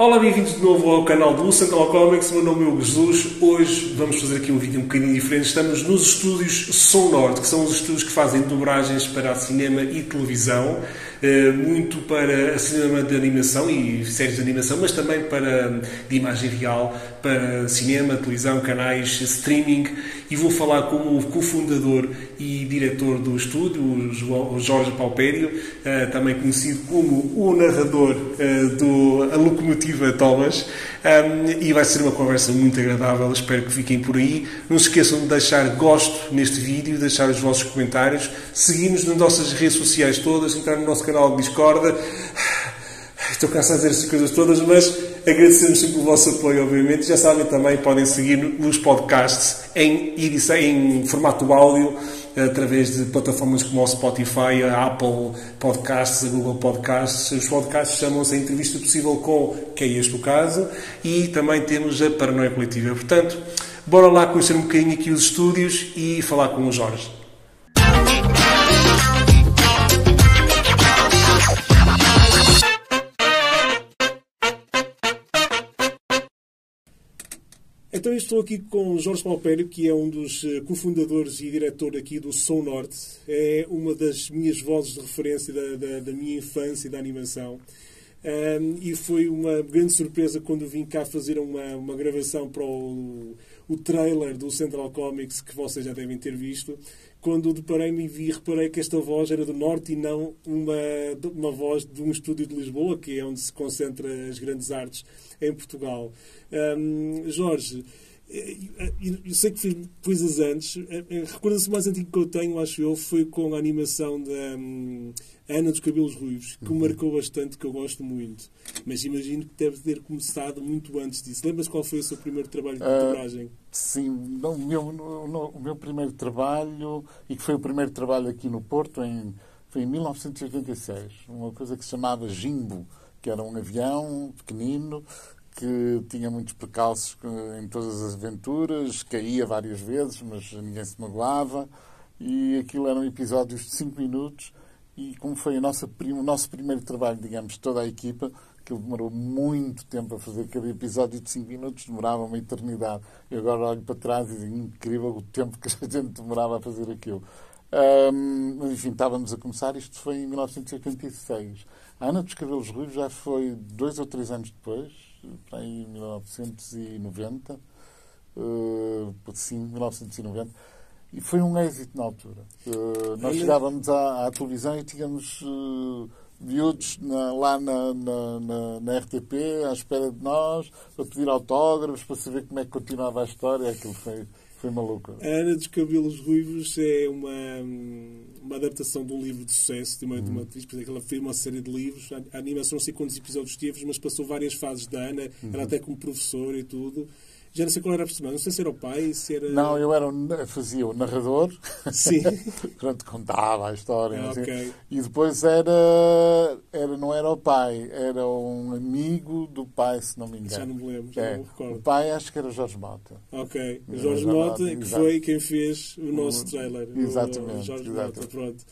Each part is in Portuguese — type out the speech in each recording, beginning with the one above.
Olá, bem-vindos de novo ao canal do Central Comics. Meu nome é Hugo Jesus. Hoje vamos fazer aqui um vídeo um bocadinho diferente. Estamos nos estúdios Som Norte, que são os estúdios que fazem dobragens para cinema e televisão. Eh, muito para cinema de animação e séries de animação, mas também para de imagem real, para cinema, televisão, canais, streaming. E vou falar com o cofundador e diretor do estúdio, o Jorge Paupério, eh, também conhecido como o narrador eh, do A Locomotiva Thomas. E vai ser uma conversa muito agradável, espero que fiquem por aí. Não se esqueçam de deixar gosto neste vídeo, deixar os vossos comentários, seguir-nos nas nossas redes sociais todas, entrar no nosso canal de Discord. Estou cansado de dizer essas coisas todas, mas agradecemos sempre o vosso apoio, obviamente. Já sabem também, podem seguir nos podcasts em, em formato áudio, através de plataformas como o Spotify, a Apple Podcasts, a Google Podcasts. Os podcasts chamam-se a Entrevista Possível com, que é este o caso, e também temos a Paranoia Coletiva. Portanto, bora lá conhecer um bocadinho aqui os estúdios e falar com o Jorge. Então eu estou aqui com Jorge Palpério, que é um dos eh, cofundadores e diretor aqui do Som Norte. É uma das minhas vozes de referência da, da, da minha infância e da animação. Um, e foi uma grande surpresa quando vim cá fazer uma, uma gravação para o, o trailer do Central Comics, que vocês já devem ter visto. Quando deparei-me e reparei que esta voz era do Norte e não uma, uma voz de um estúdio de Lisboa, que é onde se concentra as grandes artes em Portugal. Um, Jorge, eu sei que fiz coisas antes. Recorda-se mais antigo que eu tenho, acho eu, foi com a animação da um, Ana dos Cabelos Ruivos, que uhum. me marcou bastante, que eu gosto muito. Mas imagino que deve ter começado muito antes disso. Lembras qual foi o seu primeiro trabalho de fotografia? Uh, sim, não, o, meu, no, o meu primeiro trabalho, e que foi o primeiro trabalho aqui no Porto, em, foi em 1986. Uma coisa que se chamava Jimbo, que era um avião pequenino que tinha muitos percalços em todas as aventuras, caía várias vezes, mas ninguém se magoava. E aquilo eram episódios de 5 minutos. E como foi a nossa, o nosso primeiro trabalho, digamos, toda a equipa, que demorou muito tempo a fazer cada episódio de 5 minutos, demorava uma eternidade. E agora olho para trás e digo, incrível o tempo que a gente demorava a fazer aquilo. Um, enfim, estávamos a começar, isto foi em 1986. A Ana dos Cabelos Ruivos já foi dois ou três anos depois, em 1990, uh, sim, 1990, e foi um êxito na altura. Uh, nós chegávamos à, à, televisão e tínhamos uh, miúdos na, lá na, na, na, RTP à espera de nós, para pedir autógrafos, para saber como é que continuava a história. Aquilo foi, foi maluco. A Ana dos Cabelos Ruivos é uma, uma adaptação de um livro de sucesso de uma, uhum. de uma atriz. Ela fez uma série de livros. A, animação não sei quantos episódios teve, mas passou várias fases da Ana. Uhum. Ela até como professora e tudo. Já não sei qual era a personagem. Não sei se era o pai, se era... Não, eu era um, fazia o narrador. Sim. Pronto, contava a história. Okay. E depois era, era... Não era o pai, era um amigo do pai, se não me engano. Já não me lembro, já é. não me recordo. O pai acho que era Jorge Mota. Ok. Jorge, Jorge Mota, que foi quem fez o nosso trailer. Exatamente. O Jorge exatamente. Mota, pronto.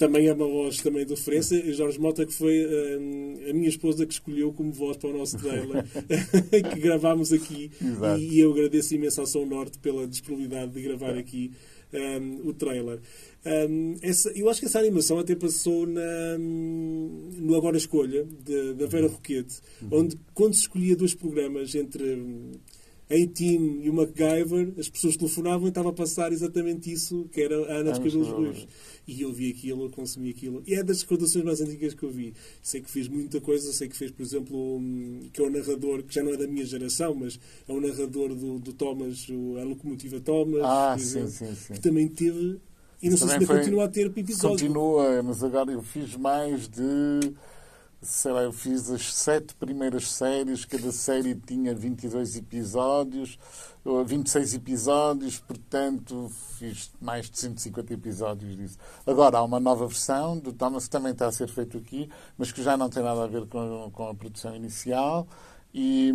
Também é uma voz também de referência. E Jorge Mota, que foi um, a minha esposa que escolheu como voz para o nosso trailer, que gravámos aqui. Exato e eu agradeço imenso ao São Norte pela disponibilidade de gravar aqui um, o trailer. Um, essa, eu acho que essa animação até passou na, no Agora Escolha, da Vera uhum. Roquete, uhum. onde quando se escolhia dois programas entre A-Team e o MacGyver, as pessoas telefonavam e estava a passar exatamente isso, que era a Ana dos Cabelos Ruivos. E eu vi aquilo, eu consumi aquilo. E é das recordações mais antigas que eu vi. Sei que fez muita coisa, sei que fez, por exemplo, um, que é o narrador, que já não é da minha geração, mas é o narrador do, do Thomas, a locomotiva Thomas, ah, sim, sim, sim. que também teve. E não sei se ainda continua a ter episódios. Continua, mas agora eu fiz mais de sei lá, eu fiz as sete primeiras séries, cada série tinha 22 episódios, 26 episódios, portanto fiz mais de 150 episódios disso. Agora há uma nova versão do Thomas que também está a ser feito aqui, mas que já não tem nada a ver com, com a produção inicial e,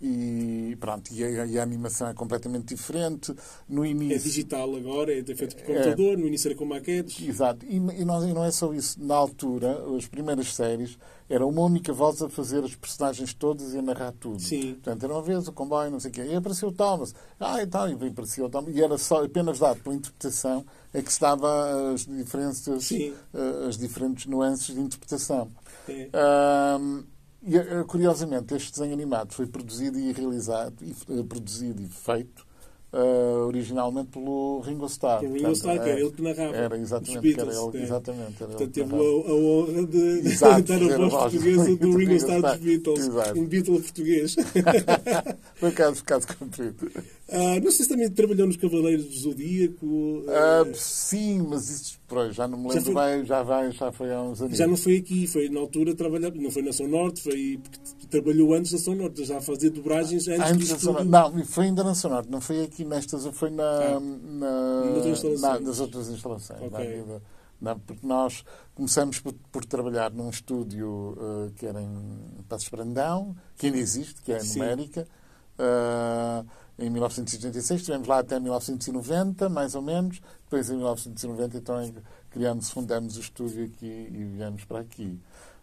e pronto, e a, e a, animação é completamente diferente. No início, é digital agora, é feito por computador, é, no início era com maquetes. Exato, e, e, não, e não é só isso. Na altura, as primeiras séries, era uma única voz a fazer as personagens todas e a narrar tudo. Sim. Portanto, era uma vez o comboio, não sei o quê, e apareceu o Thomas, ah, e tal, e apareceu o Thomas, e era só apenas dado pela interpretação é que se dava as diferenças, Sim. Eh, as diferentes nuances de interpretação. É. Um, e, eh, curiosamente, este desenho animado foi produzido e realizado, e, uh, produzido e feito uh, originalmente pelo Ringo Starr. Ringo Portanto, Starr, que era ele que narrava. Era exatamente, Beatles, era ele, é. exatamente. Era Portanto, teve a, a honra de, Exato, dar a voz portuguesa do Ringo Starr dos Beatles. Exato. Um Beatle português. Foi caso, caso cumprido. Uh, não sei se também trabalhou nos Cavaleiros do Zodíaco. Uh, sim, mas isso pronto, já não me lembro já foi, bem, já, vai, já foi há uns anos. Já não foi aqui, foi na altura trabalhar, não foi na São Norte, foi porque trabalhou antes da São Norte, já fazia dobragens antes, antes da São Não, foi ainda na São Norte, não foi aqui nestas, foi na, ah, na, na, nas outras instalações. Okay. Não, porque nós começamos por, por trabalhar num estúdio uh, que era em Passos Brandão, que ainda existe, que é a Numérica. Em 1986, estivemos lá até 1990, mais ou menos. Depois, em 1990, então, criamos, fundamos o estúdio aqui e viemos para aqui.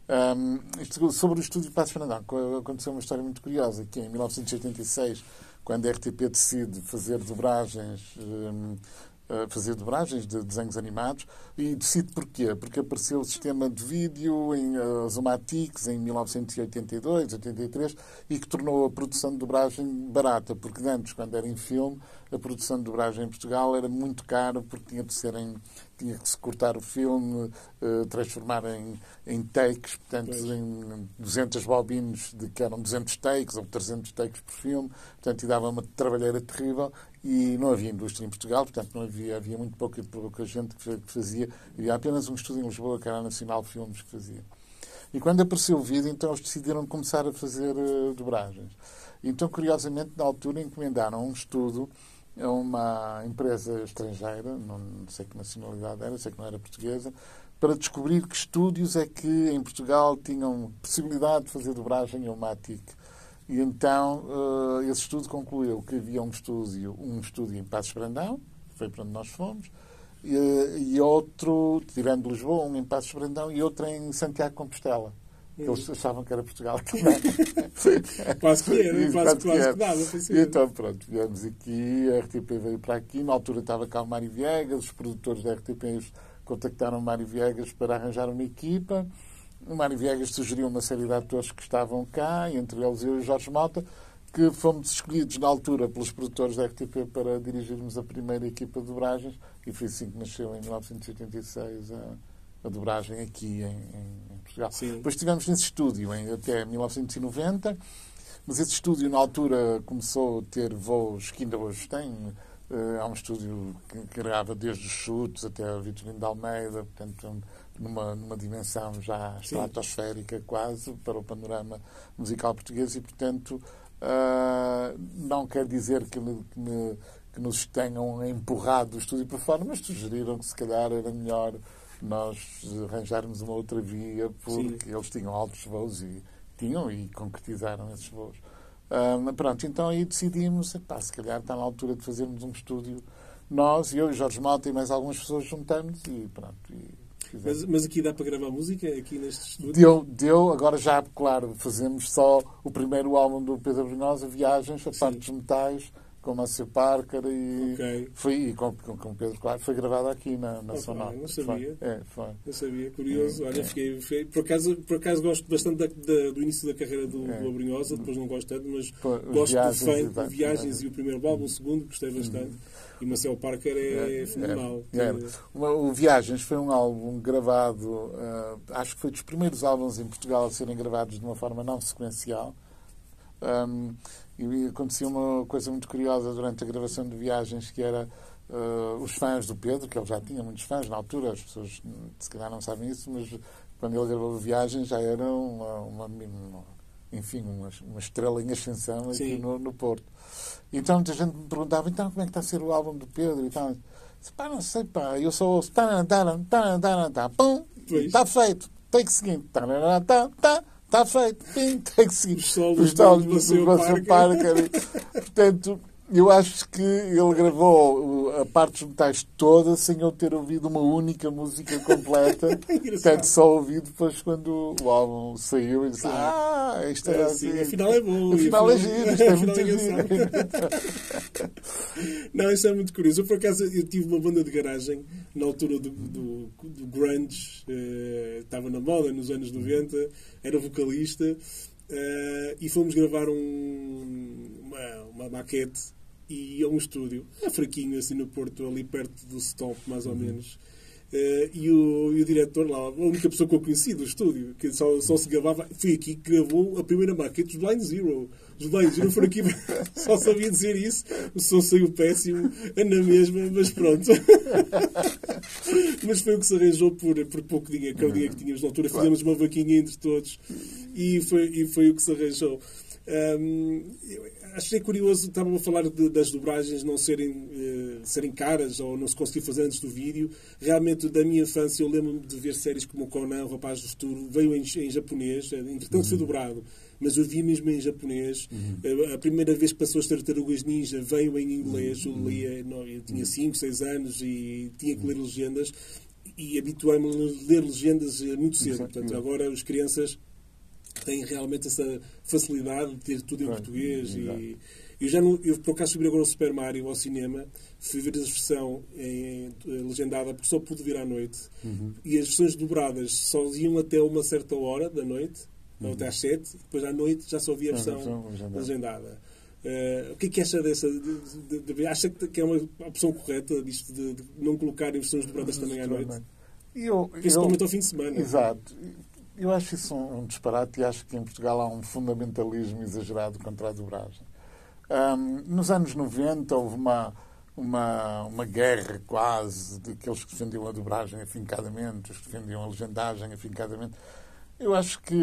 Um, isto, sobre o estúdio Passos Fernandão, aconteceu uma história muito curiosa, que em 1986, quando a RTP decide fazer dobragens um, fazer dobragens de desenhos animados e decide porquê. Porque apareceu o sistema de vídeo em uh, em 1982, 83 e que tornou a produção de dobragem barata, porque antes, quando era em filme, a produção de dobragem em Portugal era muito cara porque tinha de ser em tinha que se cortar o filme, uh, transformar em, em takes, portanto, pois. em 200 bobinos de que eram 200 takes ou 300 takes por filme, portanto, e dava uma trabalheira terrível e não havia indústria em Portugal, portanto, não havia, havia muito pouca, pouca gente que fazia, havia apenas um estúdio em Lisboa, que era Nacional Filmes, que fazia. E quando apareceu o vídeo, então eles decidiram começar a fazer uh, dobragens. Então, curiosamente, na altura encomendaram um estudo a uma empresa estrangeira, não sei que nacionalidade era, sei que não era portuguesa, para descobrir que estúdios é que em Portugal tinham possibilidade de fazer dobragem em Matic. E então uh, esse estudo concluiu que havia um estúdio, um estúdio em Passos Brandão, que foi para onde nós fomos, e, e outro, tirando Lisboa, um em Passos Brandão e outro em Santiago Compostela. Eles achavam que era Portugal também. quase que era, quase, quase que, que dava. Então, pronto, viemos aqui, a RTP veio para aqui. Na altura estava cá o Mário Viegas, os produtores da RTP contactaram o Mário Viegas para arranjar uma equipa. O Mário Viegas sugeriu uma série de atores que estavam cá, entre eles eu e o Jorge Malta, que fomos escolhidos na altura pelos produtores da RTP para dirigirmos a primeira equipa de dobragens e foi assim que nasceu em 1986 a, a dobragem aqui em, em Portugal. Sim. Depois estivemos nesse estúdio em, até 1990, mas esse estúdio na altura começou a ter voos que ainda hoje tem. Uh, há um estúdio que, que grava desde os chutes até a Vitorino de Almeida, portanto, numa, numa dimensão já estratosférica quase para o panorama musical português e, portanto, uh, não quer dizer que, me, que, me, que nos tenham empurrado o estúdio para fora, mas sugeriram que se calhar era melhor nós arranjarmos uma outra via, porque Sim. eles tinham altos voos e tinham e concretizaram esses voos. Um, pronto, então aí decidimos, pá, se calhar está na altura de fazermos um estúdio nós, eu e Jorge Malta e mais algumas pessoas juntamos e pronto. E mas, mas, aqui dá para gravar música, aqui neste estúdio? Deu, deu, agora já, claro, fazemos só o primeiro álbum do Pedro Brunhosa, Viagens, a parte dos metais, com Márcio Parker e, okay. foi, e com, com, com, Pedro Claro. Foi gravado aqui na, na okay, Não sabia. Foi, é, foi. Não sabia, curioso. É, Olha, é. Fiquei, fiquei, por, acaso, por acaso gosto bastante da, da, do início da carreira do, é. do Abrinhosa, depois não gosto tanto, mas Pô, gosto viagens, do fã, de Viagens e o primeiro álbum, o segundo, gostei bastante. Uhum. E Marcel Parker é, é fenomenal. É, é. O Viagens foi um álbum gravado, uh, acho que foi dos primeiros álbuns em Portugal a serem gravados de uma forma não sequencial. Um, e acontecia uma coisa muito curiosa durante a gravação de viagens, que era uh, os fãs do Pedro, que ele já tinha muitos fãs na altura, as pessoas se calhar não sabem isso, mas quando ele gravou viagens já era uma, uma, uma enfim, uma, uma, estrela em ascensão aqui no, no, Porto. Então muita gente me perguntava, então como é que está a ser o álbum do Pedro e tal. Pá, não sei, pá, eu só ouço, tá, tá, tá, tá, tá, pum, está feito. Take seguinte, tá, tá, tá, Está feito. Tem, que seguir. Os solos do Maceu Parker. Parker. Portanto, eu acho que ele gravou a parte dos metais toda sem eu ter ouvido uma única música completa. Portanto, só ouvi depois quando o álbum saiu e disse: Ah, isto é, É, sim, assim. afinal é bom. Afinal é Afinal- giro, isto é muito é giro. Não, isso é muito curioso. Eu, por acaso, eu tive uma banda de garagem na altura do, do, do grunge. eh, estava na moda nos anos 90. Era vocalista. eh, e fomos gravar um- uma, uma maquete e a um estúdio. É fraquinho, assim, no Porto, ali perto do Stop, mais ou menos. Eh, e, o, e o diretor lá, a única pessoa que eu conheci do estúdio, que só, só se gravava, foi aqui que gravou a primeira maquete dos Blind Zero. Os Blind Zero foram aqui, só sabia dizer isso. O som saiu péssimo, é na mesma, mas pronto. mas foi o que se arranjou por, por pouco dinheiro, que era o dinheiro que tínhamos na altura. Fizemos uma vaquinha entre todos e foi, e foi o que se arranjou. Eu achei curioso, estavam a falar de- das dobragens não serem, eh, serem caras ou não se conseguir fazer antes do vídeo. Realmente, da minha infância, eu lembro-me de ver séries como Conan, o Rapaz do Futuro, veio em, em japonês, eh, entretanto foi dobrado, mas eu vi mesmo em japonês. Eh, A primeira vez que passou as Tartarugas Ninja veio em inglês, eu lia, não, eu tinha 5, 6 anos e tinha que ler legendas e habituei-me a ler legendas eh, muito cedo. Portanto, agora as crianças têm realmente essa facilidade de ter tudo em português. exato. E, eu já não, eu por acaso ver agora o Super Mario ao cinema, fui ver a versão em, em, legendada porque só pude ver à noite. Uhum. E as versões dobradas só iam até uma certa hora da noite, ou até às sete, depois à noite já só havia a Uhum. Ah, versão legendada. legendada. Eh, o que é que acha dessa? De, de- de- acha que é uma opção correta disto de, de não colocarem versões dobradas também à noite? Eu, Principalmente ao fim de semana. Exato. Eu acho isso um, um disparate e acho que em Portugal há um fundamentalismo exagerado contra a dobragem. Ahm, nos anos 90 houve uma, uma, uma guerra quase daqueles que defendiam a dobragem afincadamente, os que defendiam a legendagem afincadamente. Eu acho que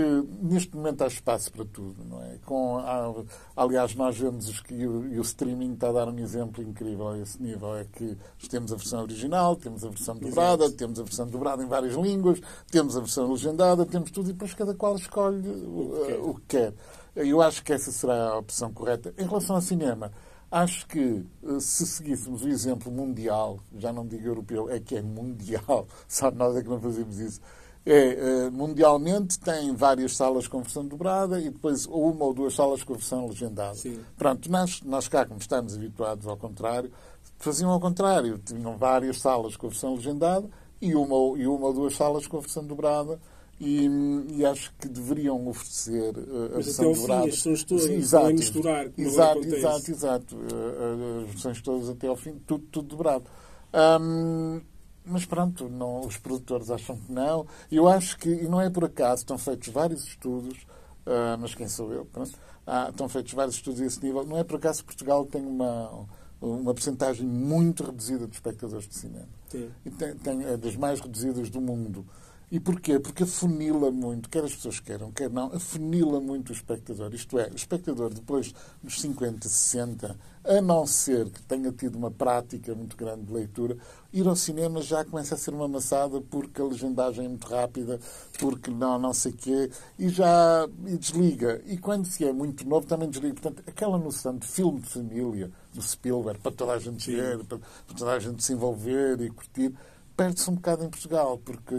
neste momento há espaço para tudo, não é? Com, há- aliás, nós vemos os que, e, o, e o streaming está a dar um exemplo incrível a esse nível. É que temos a versão original, temos a versão dobrada, temos a versão dobrada em várias línguas, temos a versão legendada, temos tudo e depois cada qual escolhe o, o que quer. Eu acho que essa será a opção correta. Em relação ao cinema, acho que eh, se seguíssemos o exemplo mundial, já não digo europeu, é que é mundial, só nós é que não fazemos isso. É, eh, mundialmente tem várias salas com versão dobrada e depois uma ou duas salas com versão legendada. Sim. Pronto, nós, nós cá, como estamos habituados ao contrário, faziam ao contrário. Tinham várias salas com versão legendada e uma, ou- e uma ou duas salas com versão dobrada. E, e acho que deveriam oferecer eh, a Mas versão até ao fim, dobrada. as versões todas, Sim, é exato. misturar, exato, exato, exato. Eh, As versões todas até ao fim, tudo, tudo dobrado. Ahm, mas pronto, não, os produtores acham que não. Eu acho que, e não é por acaso, estão feitos vários estudos, ah, mas quem sou eu? Pronto. Ah, estão feitos vários estudos a esse nível. Não é por acaso que Portugal tem uma, uma percentagem muito reduzida de espectadores de cinema. Sim. E tem, tem, é das mais reduzidas do mundo. E porquê? Porque afunila muito, quer as pessoas queiram, quer não, afunila muito o espectador. Isto é, o espectador, depois dos 50, 60, a não ser que tenha tido uma prática muito grande de leitura, ir ao cinema já começa a ser uma maçada porque a legendagem é muito rápida, porque não, não sei quê, e já e desliga. E quando se é muito novo, também desliga. Portanto, aquela noção de filme de família, do Spielberg, para toda a gente ver, para, para toda a gente se envolver e curtir, perde-se um bocado em Portugal, porque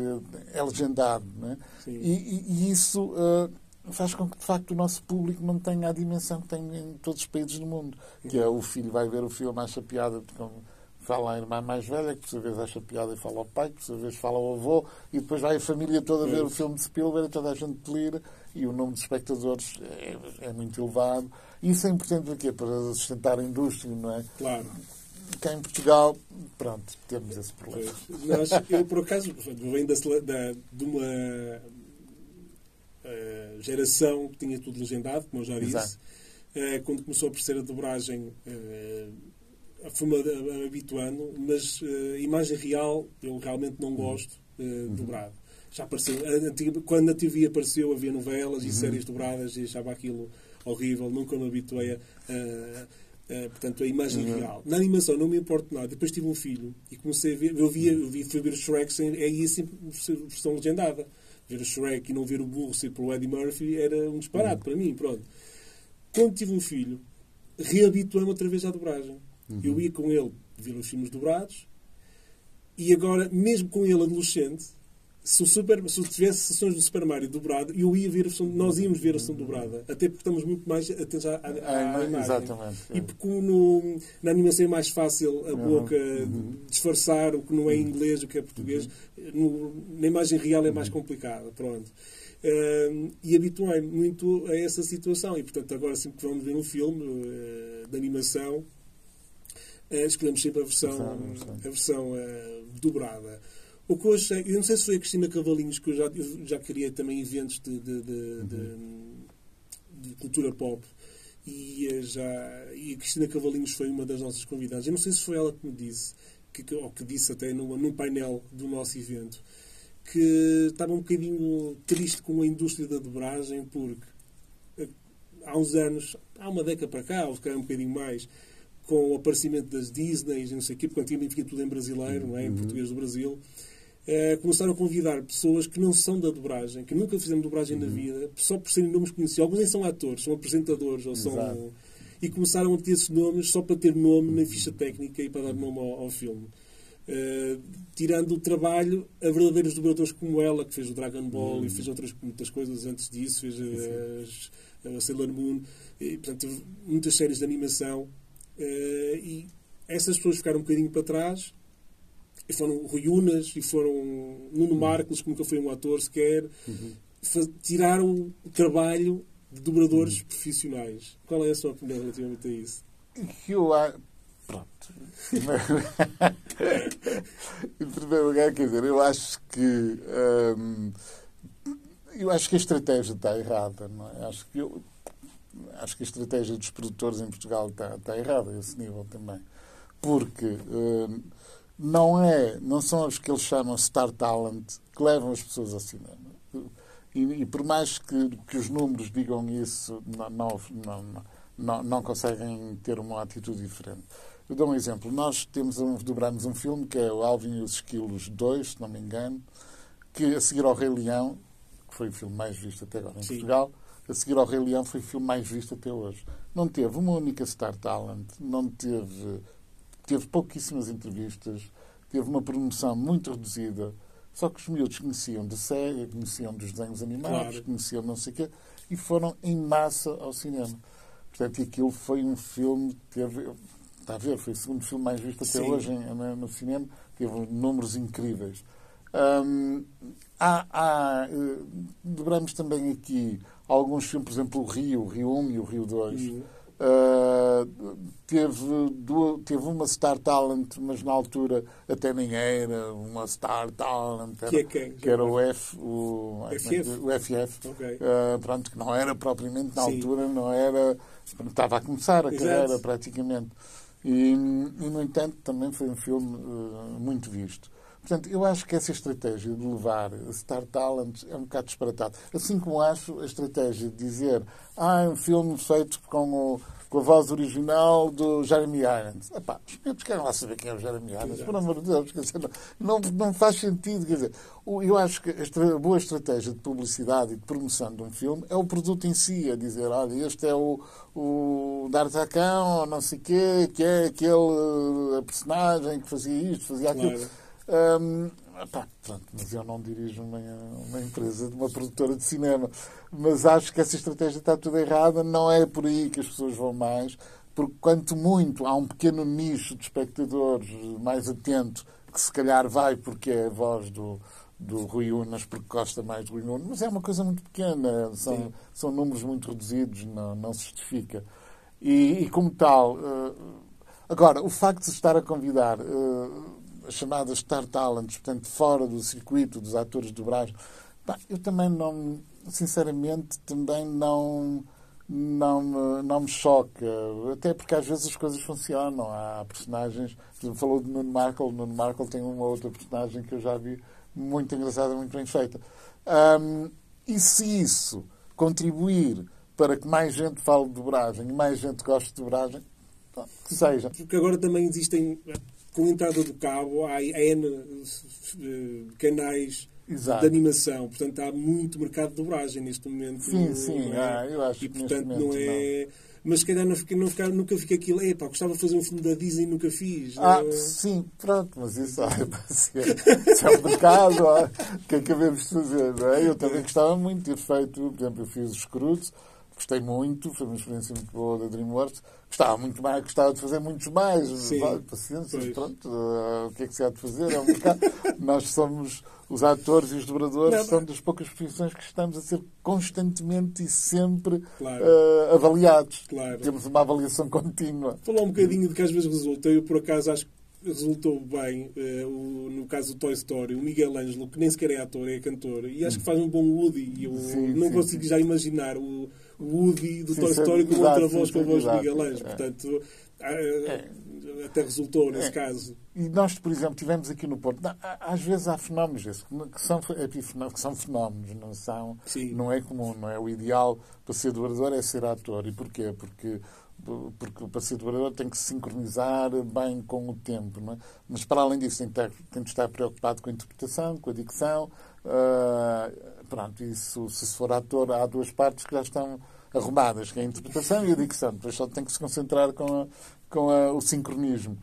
é legendado. É? Sim. E, e- e isso ah, faz com que, de facto, o nosso público não tenha a dimensão que tem em todos os países do mundo. Que é o filho vai ver o filme, acha piada, porque fala a irmã mais velha, que por sua vez acha piada e fala ao pai, que por sua vez fala ao avô, e depois vai a família toda ver o filme de Spielberg e toda a gente delira, e o número de espectadores é, é muito elevado. Isso é importante para quê? Para sustentar a indústria, não é? Claro. Cá em Portugal, pronto, temos esse problema. Nós, eu, por acaso, venho da, da, de uma eh, geração que tinha tudo legendado, como eu já disse. Eh, quando começou a aparecer a dobragem, eh, fui-me habituando, mas a imagem real eu realmente Uhum. não gosto eh, dobrado. Já apareceu, antiga- quando a TV apareceu, havia novelas Uhum. e séries dobradas e achava aquilo horrível, nunca me habituei a. a, portanto, a imagem Uhum. real. Na animação não me importa nada. Depois tive um filho e comecei a ver. Eu via, eu vi, fui ver os Shrek sem, é assim, versão legendada. ver o Shrek e não ver o burro ser pelo Eddie Murphy era um disparate para mim, pronto. Quando tive um filho, reabituei-me outra vez à dobragem. Uhum. Eu ia com ele ver os filmes dobrados e agora, mesmo com ele adolescente, se, o Super, se tivesse sessões do Super Mario dobrado, eu ia ver a versão, nós íamos ver a versão dobrada. Até porque estamos muito mais atentos à, à, à, à imagem. Exatamente. E porque no, na animação é mais fácil a uhum. boca uhum. disfarçar o que não é inglês, o que é português. Uhum. No, na imagem real é mais complicado. Pronto. Uh, e habituei-me muito a essa situação. E, portanto, agora sempre que vamos ver um filme uh, de animação, uh, escolhemos sempre a versão, a versão dobrada. O que eu achei, eu não sei se foi a Cristina Cavalinhos, que eu já, eu já criei também eventos de, de, de, uhum. de cultura pop, e, já, e a Cristina Cavalinhos foi uma das nossas convidadas. Eu não sei se foi ela que me disse, que, ou que disse até num, num painel do nosso evento, que estava um bocadinho triste com a indústria da dobragem, porque eh, há uns anos, há uma década para cá, ou se calhar um bocadinho mais, com o aparecimento das Disney, não sei o quê, porque antigamente vinha tudo em brasileiro, não é? em uhum. português do Brasil, é, começaram a convidar pessoas que não são da dobragem, que nunca fizeram dobragem uhum. na vida, só por serem nomes conhecidos. Alguns nem são atores, são apresentadores ou são. E começaram a ter esses nomes só para ter nome na ficha técnica e para dar nome ao, ao filme. Uh, tirando o trabalho a verdadeiros dobradores como ela, que fez o Dragon Ball uhum. e fez outras muitas coisas antes disso, fez uh, a Sailor Moon, e, portanto, muitas séries de animação. Uh, e essas pessoas ficaram um bocadinho para trás e foram Rui Unas e foram Nuno uhum. Marcos, que nunca foi um ator sequer, uhum. tiraram o trabalho de dobradores uhum. profissionais. Qual é a sua opinião relativamente a isso? Eu acho. Pronto. em primeiro lugar, quer dizer, eu acho que. Hum, eu acho que a estratégia está errada, não é? Acho que eu, acho que a estratégia dos produtores em Portugal está, está errada a esse nível também. Porque hum, não é, não são os que eles chamam Star Talent que levam as pessoas ao cinema. E, e por mais que, que os números digam isso, não, não, não, não, conseguem ter uma atitude diferente. Eu dou um exemplo. Nós temos um, dobramos um filme que é o Alvin e os Esquilos 2, se não me engano, que a seguir ao Rei Leão, que foi o filme mais visto até agora em Sim. Portugal, a seguir ao Rei Leão foi o filme mais visto até hoje. Não teve uma única Star Talent, não teve teve pouquíssimas entrevistas, teve uma promoção muito reduzida. Só que os miúdos conheciam de série, conheciam dos desenhos animados, claro. conheciam não sei o quê, e foram em massa ao cinema. Portanto, aquilo foi um filme, teve, está a ver, foi o segundo filme mais visto até Sim. hoje em, no cinema, teve números incríveis. Hum, há, há, eh, dobramos também aqui alguns filmes, por exemplo, o Rio, o Rio 1 e o Rio 2. Uhum Uh, teve, duas, teve uma Star Talent, mas na altura até nem era uma Star Talent. Era, que, é quem? que era o F, o, FF. o FF. Okay. Uh, pronto, que não era propriamente na Sim. altura, não era. Estava a começar a Exato. carreira praticamente. E, e, no entanto, também foi um filme uh, muito visto. Portanto, eu acho que essa estratégia de levar Star Talent é um bocado disparatado. Assim como acho a estratégia de dizer ah, é um filme feito com, o, com a voz original do Jeremy Irons. Epá, os miúdos querem lá saber quem é o Jeremy Irons, por amor de Deus. Quer dizer, não, não faz sentido. Quer dizer, eu acho que a boa estratégia de publicidade e de promoção de um filme é o produto em si, a dizer, olha, este é o, o D'Artagnan, ou não sei o quê, que é aquele personagem que fazia isto, fazia aquilo. Claro um, pá, pronto, mas eu não dirijo uma, uma empresa de uma produtora de cinema. Mas acho que essa estratégia está tudo errada. Não é por aí que as pessoas vão mais. Porque, quanto muito, há um pequeno nicho de espectadores mais atento que se calhar vai porque é a voz do, do Rui Unas, porque gosta mais do Rui Unas, mas é uma coisa muito pequena, são, são números muito reduzidos, não, não se justifica. E, e como tal, uh, agora, o facto de estar a convidar uh, chamadas Star Talents, portanto, fora do circuito dos atores de dobragem, eu também não, sinceramente, também não, não, me, não me choca. Até porque às vezes as coisas funcionam. Há personagens, falou de Nuno Markle, Nuno Markle tem uma outra personagem que eu já vi muito engraçada, muito bem feita. Um, e se isso contribuir para que mais gente fale de dobragem e mais gente goste de dobragem, que seja. Porque agora também existem com a entrada do cabo, há N eh, canais Exato. de animação. Portanto, há muito mercado de dobragem neste momento. Sim, sim, não é? ah, eu acho E, que portanto, não é... Mas se calhar não fica, não fica, nunca fica aquilo. Epá, gostava de fazer um filme da Disney e nunca fiz. Ah, não é? sim, pronto, mas isso ah, é é o mercado, o que acabamos de fazer, não é? Eu também gostava muito de ter feito, por exemplo, eu fiz os Scrooge, gostei muito, foi uma experiência muito boa da DreamWorks. Gostava muito mais, gostava de fazer muitos mais. Sim, paciência, pois. pronto, ah, o que é que se há de fazer? É um. Nós somos, os atores e os dobradores, Não, são das poucas profissões que estamos a ser constantemente e sempre Claro. ah, avaliados. Claro. Temos uma avaliação contínua. Falar um bocadinho de que às vezes resulta. Eu, por acaso, acho que resultou bem, eh, o- no caso do Toy Story, o Miguel Ângelo, que nem sequer é ator, é cantor, e acho que faz um bom Woody. E eu Sim, não sim, consigo sim. já imaginar o Woody do Toy Story com outra voz, com a voz de. Miguel Ângelo. É. Portanto, ah, até resultou nesse É. caso. E nós, por exemplo, tivemos aqui no Porto, às vezes há fenómenos desses, que são, que são fenómenos, não são, Sim. não é comum, não é? O ideal para ser dobrador é ser ator. E porquê? Porque, porque para ser dobrador tem que se sincronizar bem com o tempo, não é? Mas para além disso tem que estar, tem que estar preocupado com a interpretação, com a dicção. ah, pronto, isso, se for ator, há duas partes que já estão arrumadas, que é a interpretação e a dicção. Depois só tem que se concentrar com, a- com a- o sincronismo.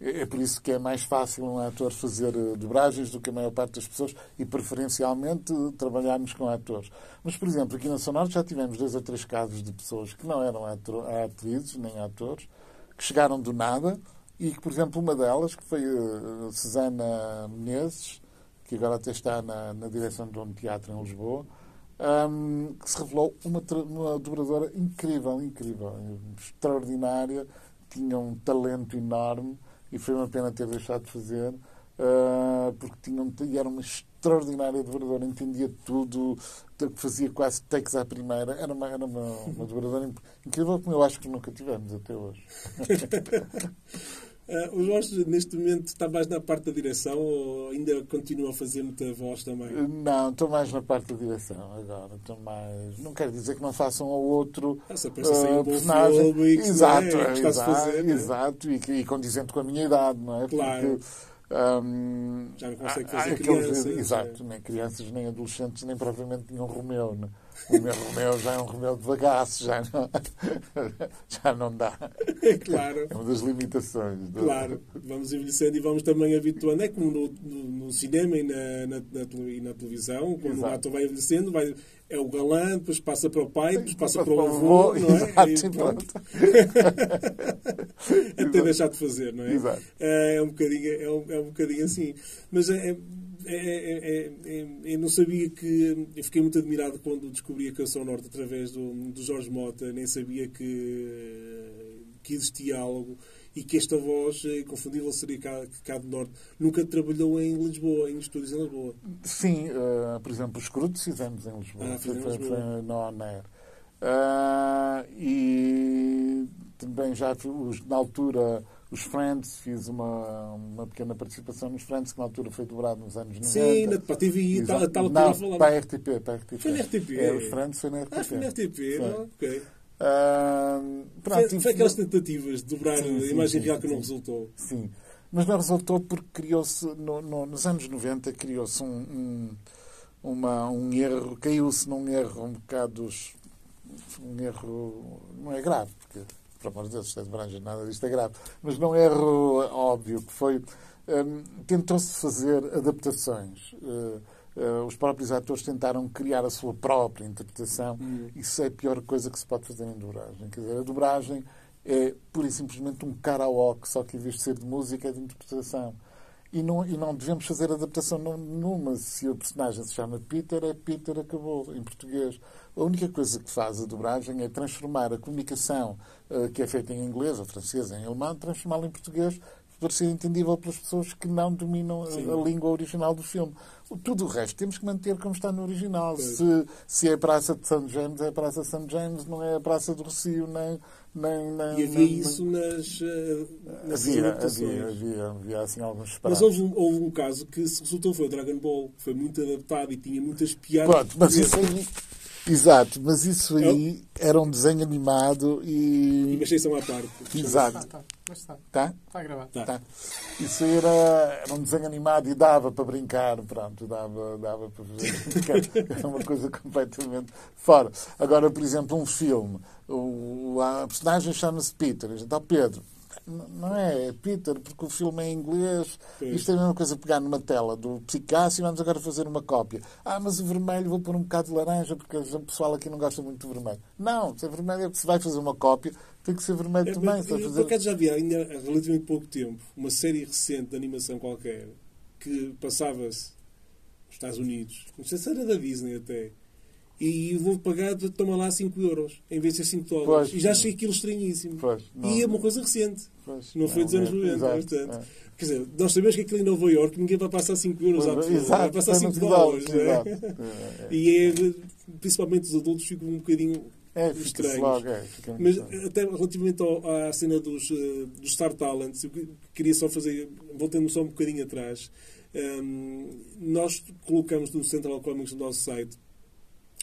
É é por isso que é mais fácil um ator fazer eh, dobragens do que a maior parte das pessoas e, preferencialmente, eh, trabalharmos com atores. Mas, por exemplo, aqui na Sonorte já tivemos dois ou três casos de pessoas que não eram atro- atrizes nem atores, que chegaram do nada e que, por exemplo, uma delas, que foi a Susana Menezes, que agora até está na, na direção de um teatro em Lisboa, hum, que se revelou uma, uma dobradora incrível, incrível, extraordinária, tinha um talento enorme e foi uma pena ter deixado de fazer, ah, porque tinha um, e era uma extraordinária dobradora, entendia tudo, fazia quase takes à primeira, era uma, era uma, uma dobradora inc- incrível como eu acho que nunca tivemos até hoje. Ah, o Jorge, neste momento, está mais na parte da direção ou ainda continua a fazer muita voz também? Não, estou mais na parte da direção agora. Estou mais. Não quero dizer que não façam ao outro Ah, assim um personagem. filme e exato, é, a exato, fazer, é? exato, e, que- e condizente com a minha idade, não é? Claro. Porque, ahm, Já não consegue há- há fazer aqueles- crianças, Exato, nem crianças, nem adolescentes, nem propriamente nenhum Romeu. Não? é? O meu Romeu já é um Romeu de bagaço, já não, já não dá. É claro. É uma das limitações. do- Claro, vamos envelhecendo e vamos também habituando. É como no, no- no cinema e na, na- na e na televisão, quando o Exato. ator vai envelhecendo, vai, é o galã, depois passa para o pai, depois passa para o Para o avô, não é? exato. Até deixar de fazer, não é? Exato. É um bocadinho, é um, é um bocadinho assim. Mas é, é- é- é- é- eu não sabia que. Eu fiquei muito admirado quando descobri a Canção Norte através do, do Jorge Mota, nem sabia que, que existia algo e que esta voz é confundível seria cá, cá do Norte. Nunca trabalhou em Lisboa, em estúdios em Lisboa. Sim, eh, por exemplo, os Crudos fizemos em Lisboa. Ah, fizemos foi, Lisboa. foi ONER. Ah, e também já os- na altura os Friends, fiz uma, uma pequena participação nos Friends, que na altura foi dobrado nos anos 90. Sim, na, para a TV, a falar. para a RTP, para a RTP. Foi na RTP? É, os Friends foi na RTP. Ah, foi na RTP, Foi. não? ok. Ah, pronto, Foi, e- foi aquelas tentativas de dobrar Sim, a sim, imagem sim, real que não resultou. Sim, mas não resultou porque criou-se, no- no- nos anos 90, criou-se um, um, uma- um erro, caiu-se num erro um bocado, um erro, não é grave, porque, por amor de Deus, isto é de nada disto é grave, mas não é erro óbvio, que foi, hum, tentou-se fazer adaptações. Eh, eh, os próprios atores tentaram criar a sua própria interpretação. Isso é a pior coisa que se pode fazer em dobragem. Quer dizer, a dobragem é pura e simplesmente um karaoke, só que em vez de ser de música é de interpretação. E não, e não devemos fazer adaptação numa. Se o personagem se chama Peter, é Peter, acabou, em português. A única coisa que faz a dobragem é transformar a comunicação eh, que é feita em inglês, ou francês, em alemão, transformá-la em português para ser entendível pelas pessoas que não dominam a, a língua original do filme. O- Tudo o resto temos que manter como está no original. Se, se é a Praça de São James, é a Praça de São James, não é a Praça do Rocio, nem. Nem, nem E havia nem- isso nas, eh, nessas Havia, adaptações. havia, havia, havia assim alguns Mas separados. houve um, houve um caso que se resultou, foi o Dragon Ball, que foi muito adaptado e tinha muitas piadas. Pronto, mas isso aí, Exato, mas isso aí era um desenho animado e. E uma exceção à parte. Exato. Tá, tá. Mas está. Tá? Está a gravar. Tá. Tá. Isso era, era um desenho animado e dava para brincar, pronto, dava, dava para fazer. Era uma coisa completamente fora. Agora, por exemplo, um filme, o, a personagem chama-se Peter, "Oh, Pedro. Não é, é Peter, porque o filme é em inglês. Pois. Isto é a mesma coisa pegar numa tela do Picasso e vamos agora fazer uma cópia. Ah, mas o vermelho vou pôr um bocado de laranja porque o pessoal aqui não gosta muito do vermelho. Não, se é vermelho é que se vai fazer uma cópia, tem que ser vermelho É, também. eu, fazer... Por acaso já vi ainda há relativamente pouco tempo uma série recente de animação qualquer que passava-se nos Estados Unidos, não sei se era da Disney até, e vou pagar, toma lá 5 euros em vez de ser 5 dólares. Pois. e já achei aquilo estranhíssimo. Pois, não. e é uma coisa recente. Pois, Não foi dos anos 90, exato, portanto. é. Quer dizer, nós sabemos que aquilo em Nova Iorque ninguém vai passar 5 euros à pessoa, vai passar foi 5 no dólares. exato. É, é. E é, principalmente os adultos ficam um bocadinho É, estranhos. logo, é, Mas estranho. até relativamente ao- à cena dos, eh, dos Star Talents, eu que- queria só fazer, voltando só um bocadinho atrás, ehm, nós colocamos no Central Comics, no nosso site,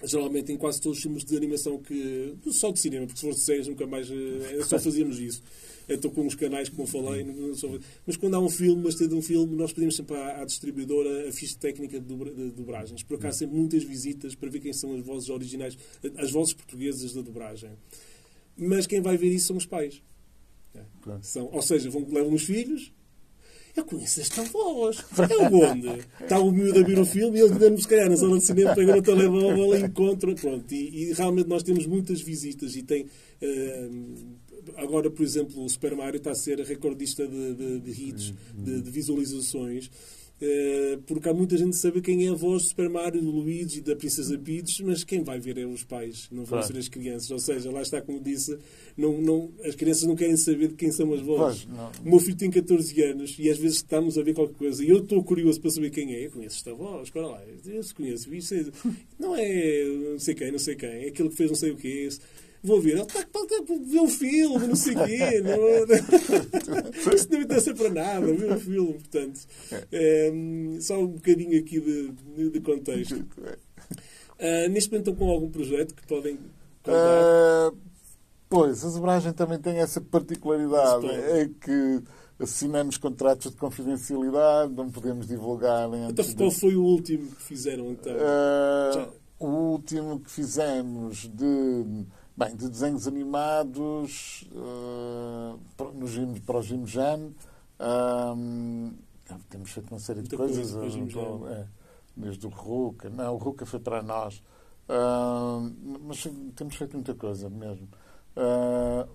geralmente em quase todos os filmes de animação que. só de cinema, porque se for de séries nunca mais. eh, só fazíamos isso. Estou com uns canais, como eu falei, mas quando há um filme, mas de um filme, nós pedimos sempre à, à distribuidora a ficha técnica de, dobra- de dobragens. Por acaso, sempre muitas visitas para ver quem são as vozes originais, as vozes portuguesas da dobragem. Mas quem vai ver isso são os pais. É. São, ou seja, vão, levam os filhos. Eu conheço esta voz. É onde? Está o miúdo a ver o filme e ele dando se calhar na sala de cinema, pega no telemóvel e encontra. Pronto. E, e realmente nós temos muitas visitas e tem. eh, agora, por exemplo, o Super Mario está a ser recordista de, de, de hits, de, de visualizações. Eh, porque há muita gente que sabe quem é a voz do Super Mario, do Luigi, da Princesa Peach, mas quem vai ver é os pais, não vão Claro. ser as crianças. Ou seja, lá está, como disse, não, não, as crianças não querem saber de quem são as vozes. Não. O meu filho tem 14 anos e às vezes estamos a ver qualquer coisa e eu estou curioso para saber quem é. Eu conheço esta voz, lá, eu se conheço. Isto é- não é não sei quem, não sei quem, é aquele que fez não sei o que é. Vou ver, ele está a ver o filme, não sei o quê. Não, isso não interessa para nada, ver o filme, portanto. É, só um bocadinho aqui de, de- contexto. Ah, neste momento estão com algum projeto que podem contar? Ah, pois, a dobragem também tem essa particularidade. É que assinamos contratos de confidencialidade, não podemos divulgar então, antes qual de- foi o último que fizeram então? Já. O último que fizemos de, bem, de desenhos animados ah, para, no Jim, para o Jim Jan. ah, temos feito uma série de Muita coisas. coisa para o Jim ah, Jan. é, desde o Ruka. Não, o Ruka foi para nós. Ah, mas temos feito muita coisa mesmo. Ah,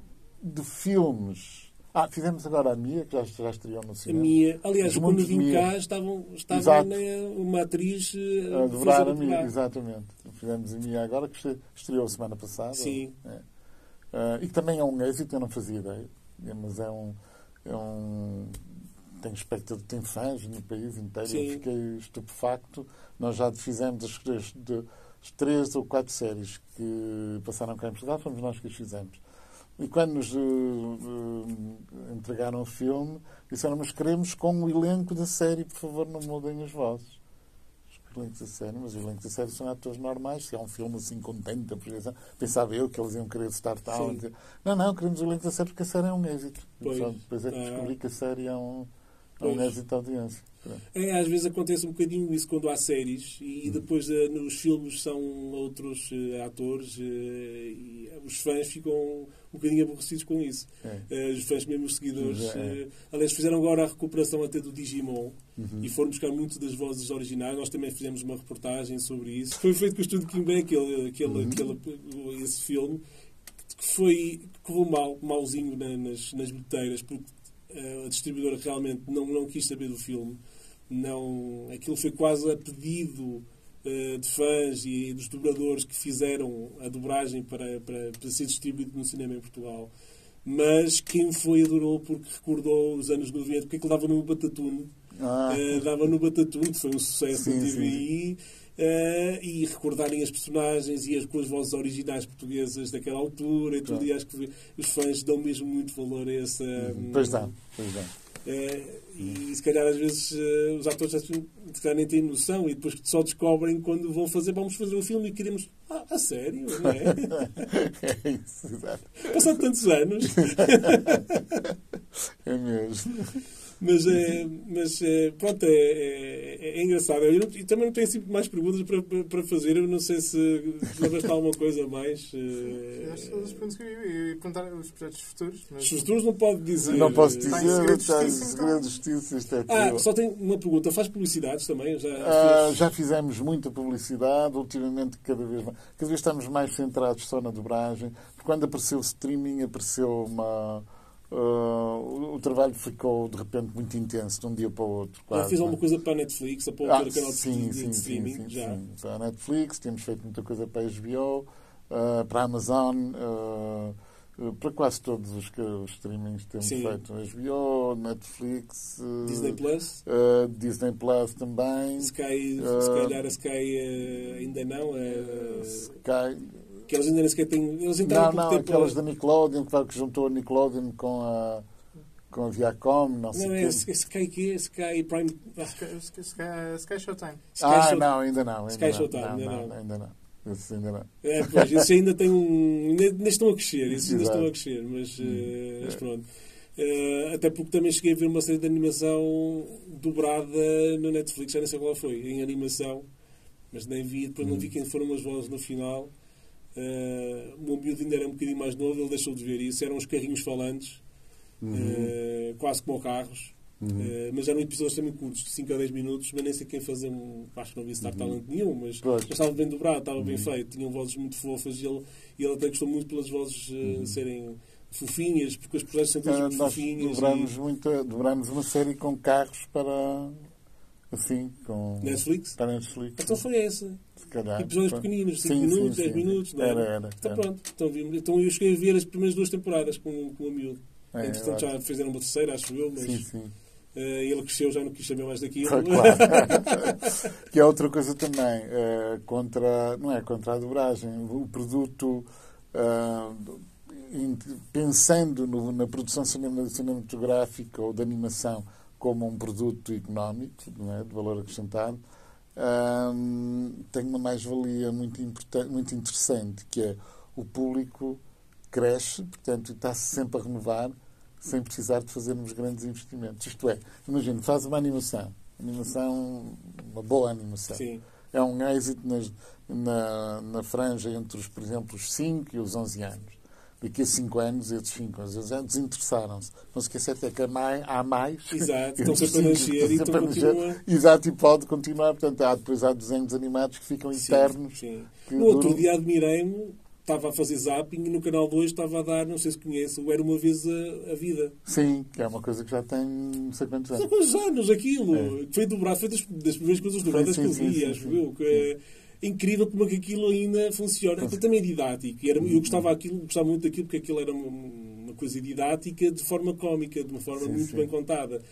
de filmes. Ah, fizemos agora a Mia, que já, já estreou no A cinema. minha, aliás, Os quando mundos vim Mia. cá estavam, estava uma atriz eh, A a fazer a Mia, exatamente. Fizemos a Mia agora, que estreou semana passada. Sim. É. Ah, e que também é um êxito, eu não fazia ideia. Mas é um. É um tem espectador, tem fãs no país inteiro. Sim. Eu fiquei estupefacto. Nós já fizemos as as três ou quatro séries que passaram cá em Portugal, fomos nós que as fizemos. E quando nos eh, eh, entregaram o filme, disseram: Mas queremos com o elenco da série, por favor, não mudem as vozes. Os elencos da série, mas os elencos da série são atores normais. Se é um filme assim com tanta projeção, pensava eu que eles iam querer estar tal. Não, não, queremos o elenco da série porque a série é um êxito. Pois. pronto, depois é que Ah. descobri que a série é um, é êxito de audiência. É, às vezes acontece um bocadinho isso quando há séries Hum. e depois eh, nos filmes são outros eh, atores eh, e os fãs ficam um bocadinho aborrecidos com isso. É. Os fãs mesmo os seguidores. É. Uhum. eh, aliás, fizeram agora a recuperação até do Digimon e foram buscar muito das vozes originais. Nós também fizemos uma reportagem sobre isso. Foi feito com o estúdio Kimbé, aquele, aquele, Uhum. aquele, esse filme, que foi que correu mal, malzinho na- nas, nas bilheteiras, porque a distribuidora realmente não, não quis saber do filme. Não, aquilo foi quase a pedido eh, de fãs e dos dobradores que fizeram a dobragem para, para, para ser distribuído no cinema em Portugal. Mas quem foi adorou porque recordou os anos 90, porque aquilo dava no Batatune. Ah, Eh, dava no Batatune, que foi um sucesso Sim, na TVI. Eh, e recordarem as personagens e as com as vozes originais portuguesas daquela altura e tudo. Claro. E acho que os fãs dão mesmo muito valor a essa. pois dá, pois dá. Uh, e se calhar às vezes uh, os atores se calhar nem têm noção e depois só descobrem quando vão fazer, vamos fazer um filme e queremos. Ah, a sério? Não é? é isso, exato. Passado tantos anos. é mesmo. Mas, é, mas é, pronto, é, é, é engraçado. Eu, não, eu, também não tenho assim mais perguntas para, para fazer. Eu não sei se lembras alguma coisa mais. Uh... Acho que as perguntas que eu ia perguntar os projetos futuros. Mas... Os futuros não pode dizer. Não posso dizer, está em segredo de justiça. Isto é ah, só tenho uma pergunta. Faz publicidades também? Já, ah, já fizemos muita publicidade. Ultimamente, cada vez mais. Cada vez estamos mais centrados só na dobragem. Porque quando apareceu o streaming, apareceu uma Uh, o, trabalho ficou de repente muito intenso de um dia para o outro. Quase, já fiz alguma coisa para a Netflix, para o canal sim, de, sim, de streaming? Sim, já. Sim. Para a Netflix, temos feito muita coisa para a HBO, uh, para a Amazon, uh, para quase todos os, os streamings temos sim. feito. HBO, Netflix, Disney Plus, Disney Plus também. Sky, se calhar a Sky ainda não. Sky que eles ainda nem sequer têm. Eles não, não, tempo aquelas da Nickelodeon, que, que juntou a Nickelodeon com a, com a Viacom, não sei Não, é Sky, que Sky Prime. Sky, Sky, Sky Showtime. Sky ah, Show... não, ainda não. Ainda Sky não, Showtime, não, ainda não. não. Ainda não. Isso ainda não. É, pois, isso ainda tem um. Ainda, ainda estão a crescer, isso ainda estão a crescer, mas, hum, uh, mas pronto. Uh, até porque também cheguei a ver uma série de animação dobrada no Netflix, já nem sei qual foi, em animação, mas nem vi, depois hum. não vi quem foram as vozes no final. Uh, o meu miúdo ainda era um bocadinho mais novo, ele deixou de ver isso. Eram uns carrinhos falantes, uhum. uh, quase como carros. Uhum. Uh, mas eram episódios também curtos, de 5 a 10 minutos. Mas nem sei quem fazia, um, acho que não havia Star uhum. Talent nenhum, mas, mas, estava bem dobrado, estava bem uhum. feito. Tinham vozes muito fofas e ele, e ele até gostou muito pelas vozes uhum. serem fofinhas, porque os projetos são todos muito fofinhas. Dobramos, e... muito, dobramos uma série com carros para. Assim, com. Netflix? Para Netflix. Então foi essa calhar. Episódios pequeninos, 5 minutos, 10 minutos. Não era, era. Então era. pronto. Então, então eu cheguei a ver as primeiras duas temporadas com, com o miúdo. É, Entretanto já fizeram uma terceira, acho eu, mas. Sim, sim. Uh, ele cresceu, já não quis saber mais daquilo. Claro. que é outra coisa também, uh, contra, não é contra a dobragem, o produto, uh, pensando no, na produção cinematográfica ou de animação como um produto económico, é, de valor acrescentado, tem uma mais-valia muito, importante, muito interessante, que é o público cresce, portanto, está-se sempre a renovar, sem precisar de fazermos grandes investimentos. Isto é, imagina, faz uma animação, animação, uma boa animação. Sim. É um êxito nas, na, na franja entre, os, por exemplo, os 5 e os 11 anos daqui a 5 anos, esses 5 anos, já desinteressaram-se. Não se esquece até que há mais. Exato, estão sempre a nascer e estão continua... Exato, e pode continuar. Portanto, há, depois há desenhos animados que ficam eternos. Sim. No outro dia admirei-me, estava a fazer zapping e no canal 2 estava a dar, não sei se conhece, o Era Uma Vez a, a Vida. Sim, que é uma coisa que já tem não sei quantos anos. Há quantos anos aquilo? É. Foi dobrado, foi das, das primeiras coisas dobradas que eu vi, acho eu. Que, é, incrível como é que aquilo ainda funciona. Aquilo também é didático. Era, eu gostava, aquilo, gostava muito daquilo porque aquilo era uma, uma coisa didática de forma cómica, de uma forma sim, muito sim. bem contada.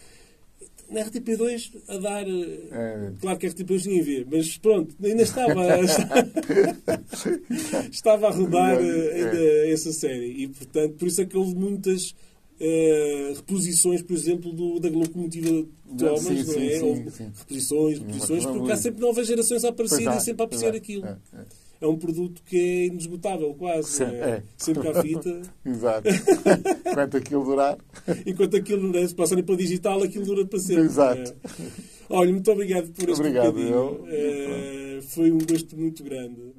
Na RTP2 a dar. É. Claro que a RTP2 ninguém vê, mas pronto, ainda estava, estava a rodar é. ainda essa série. E portanto, por isso é que houve muitas Uh, reposições, por exemplo, do, da locomotiva Thomas, sim, não é? Sim, sim, reposições, reposições, porque há sempre novas gerações a aparecer e sempre a apreciar aquilo. É, é. é, um produto que é inesgotável, quase. É? é? Sempre à fita. Exato. Enquanto aquilo durar. Enquanto aquilo durar, se passarem para digital, aquilo dura para sempre. Exato. É? Olha, muito obrigado por este obrigado, bocadinho. Uh, foi um gosto muito grande.